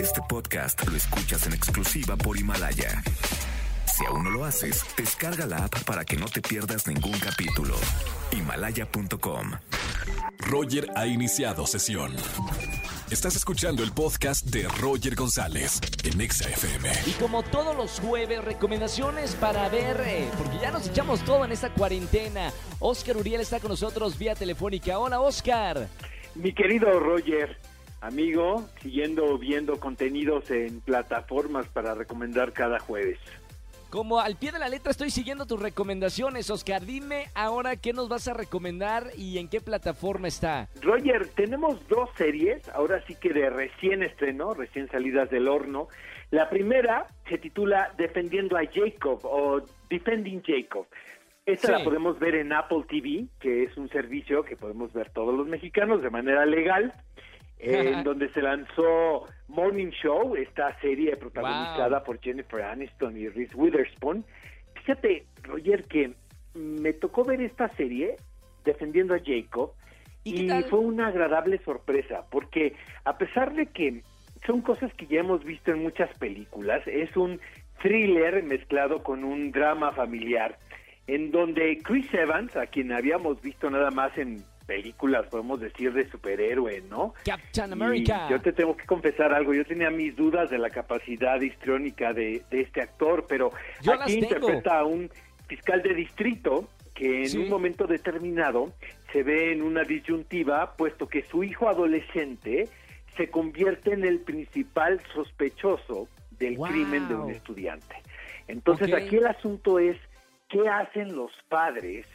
Este podcast lo escuchas en exclusiva por Himalaya. Si aún no lo haces, descarga la app para que no te pierdas ningún capítulo. Himalaya.com. Roger ha iniciado sesión. Estás escuchando el podcast de Roger González en Exa FM. Y como todos los jueves, recomendaciones para ver, eh, porque ya nos echamos todo en esta cuarentena. Oscar Uriel está con nosotros vía telefónica. Hola, Oscar. Mi querido Roger, amigo, siguiendo viendo contenidos en plataformas para recomendar cada jueves. Como al pie de la letra estoy siguiendo tus recomendaciones, Oscar. Dime ahora qué nos vas a recomendar y en qué plataforma está. Roger, tenemos dos series, ahora sí que de recién estreno, recién salidas del horno. La primera se titula Defendiendo a Jacob o Defending Jacob. Esta Sí. la podemos ver en Apple TV, que es un servicio que podemos ver todos los mexicanos de manera legal, en donde se lanzó Morning Show, esta serie protagonizada por Jennifer Aniston y Reese Witherspoon. Fíjate, Roger, que me tocó ver esta serie defendiendo a Jacob ¿Y fue una agradable sorpresa, porque a pesar de que son cosas que ya hemos visto en muchas películas, es un thriller mezclado con un drama familiar, en donde Chris Evans, a quien habíamos visto nada más en películas, podemos decir, de superhéroe, ¿no? Captain Y America. yo te tengo que confesar algo, yo tenía mis dudas de la capacidad histriónica de, de este actor, pero Yo aquí interpreta a un fiscal de distrito que en Sí. un momento determinado se ve en una disyuntiva, puesto que su hijo adolescente se convierte en el principal sospechoso del Wow. crimen de un estudiante. Entonces aquí el asunto es, ¿qué hacen los padres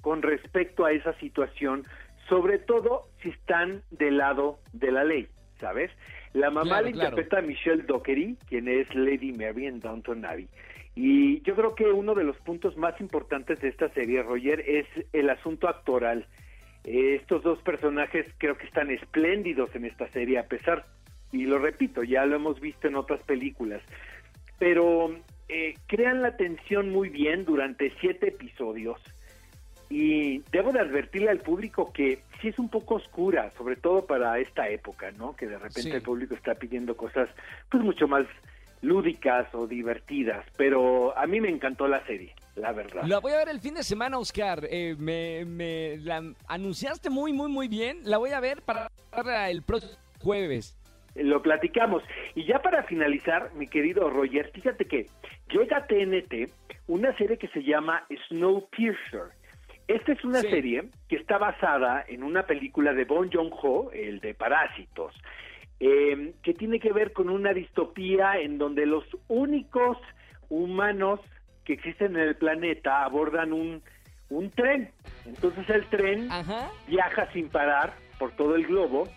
con respecto a esa situación, sobre todo si están del lado de la ley, ¿sabes? La mamá Claro, la claro. interpreta a Michelle Dockery, quien es Lady Mary en Downton Abbey. Y yo creo que uno de los puntos más importantes de esta serie, Roger, es el asunto actoral. Eh, estos dos personajes creo que están espléndidos en esta serie, a pesar, y lo repito, ya lo hemos visto en otras películas, pero eh, crean la tensión muy bien durante siete episodios. Y debo de advertirle al público que sí es un poco oscura, sobre todo para esta época, ¿no? Que de repente Sí. el público está pidiendo cosas pues mucho más lúdicas o divertidas, pero a mí me encantó la serie, la verdad. La voy a ver el fin de semana, Oscar. Eh, me, me la anunciaste muy, muy, muy bien. La voy a ver para, para el próximo jueves. Lo platicamos. Y ya para finalizar, mi querido Roger, fíjate que llega a TNT una serie que se llama Snowpiercer. Esta es una Sí. serie que está basada en una película de Bon Joon-ho, el de Parásitos, eh, que tiene que ver con una distopía en donde los únicos humanos que existen en el planeta abordan un, un tren. Entonces el tren Ajá. viaja sin parar por todo el globo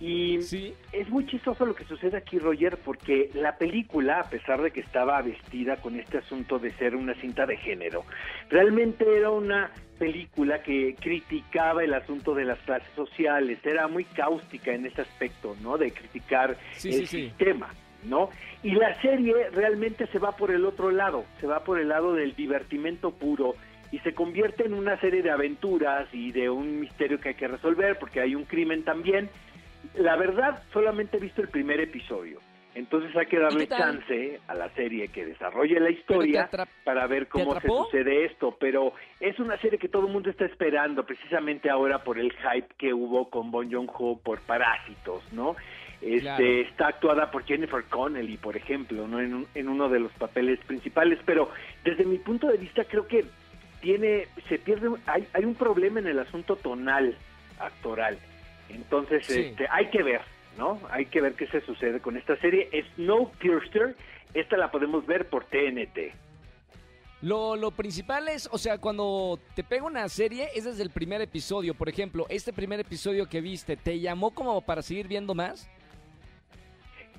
y Sí. es muy chistoso lo que sucede aquí, Roger, porque la película, a pesar de que estaba vestida con este asunto de ser una cinta de género, realmente era una película que criticaba el asunto de las clases sociales, era muy cáustica en ese aspecto, ¿no? De criticar Sí, el sí, sí. sistema, ¿no? Y la serie realmente se va por el otro lado, se va por el lado del divertimento puro y se convierte en una serie de aventuras y de un misterio que hay que resolver porque hay un crimen también. La verdad, solamente he visto el primer episodio. Entonces hay que darle chance a la serie que desarrolle la historia para ver cómo se sucede esto. Pero es una serie que todo el mundo está esperando, precisamente ahora por el hype que hubo con Bon Joon-ho por Parásitos, ¿no? Este, Claro. Está actuada por Jennifer Connelly, por ejemplo, ¿no? En, un- en uno de los papeles principales. Pero desde mi punto de vista creo que tiene, se pierde, hay, hay un problema en el asunto tonal, actoral. Entonces, Sí. este, hay que ver, ¿no? Hay que ver qué se sucede con esta serie. Snowpiercer, esta la podemos ver por TNT. Lo, lo principal es, o sea, cuando te pega una serie, es desde el primer episodio. Por ejemplo, este primer episodio que viste, ¿te llamó como para seguir viendo más?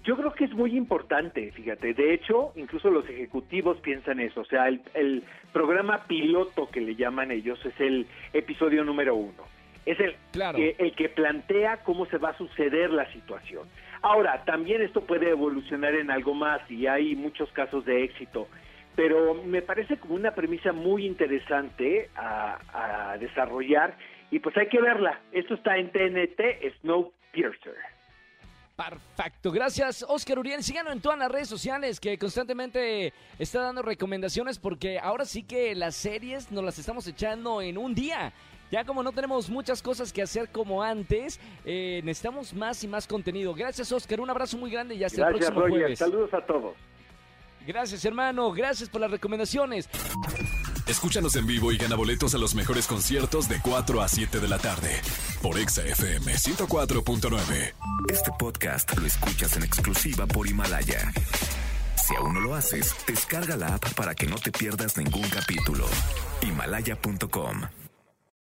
Yo creo que es muy importante, fíjate. De hecho, incluso los ejecutivos piensan eso. O sea, el, el programa piloto que le llaman ellos es el episodio número uno. Es el, Claro. que, el que plantea cómo se va a suceder la situación. Ahora, también esto puede evolucionar en algo más y hay muchos casos de éxito. Pero me parece como una premisa muy interesante a, a desarrollar y pues hay que verla. Esto está en TNT, Snowpiercer. Perfecto, gracias Oscar Uriel. Síganos en todas las redes sociales que constantemente está dando recomendaciones porque ahora sí que las series nos las estamos echando en un día. Ya como no tenemos muchas cosas que hacer como antes, eh, necesitamos más y más contenido. Gracias Oscar, un abrazo muy grande y hasta Gracias, el próximo Roger. jueves. Saludos a todos. Gracias hermano, gracias por las recomendaciones. Escúchanos en vivo y gana boletos a los mejores conciertos de 4 a 7 de la tarde por Exa FM 104.9. Este podcast lo escuchas en exclusiva por Himalaya. Si aún no lo haces, descarga la app para que no te pierdas ningún capítulo. Himalaya.com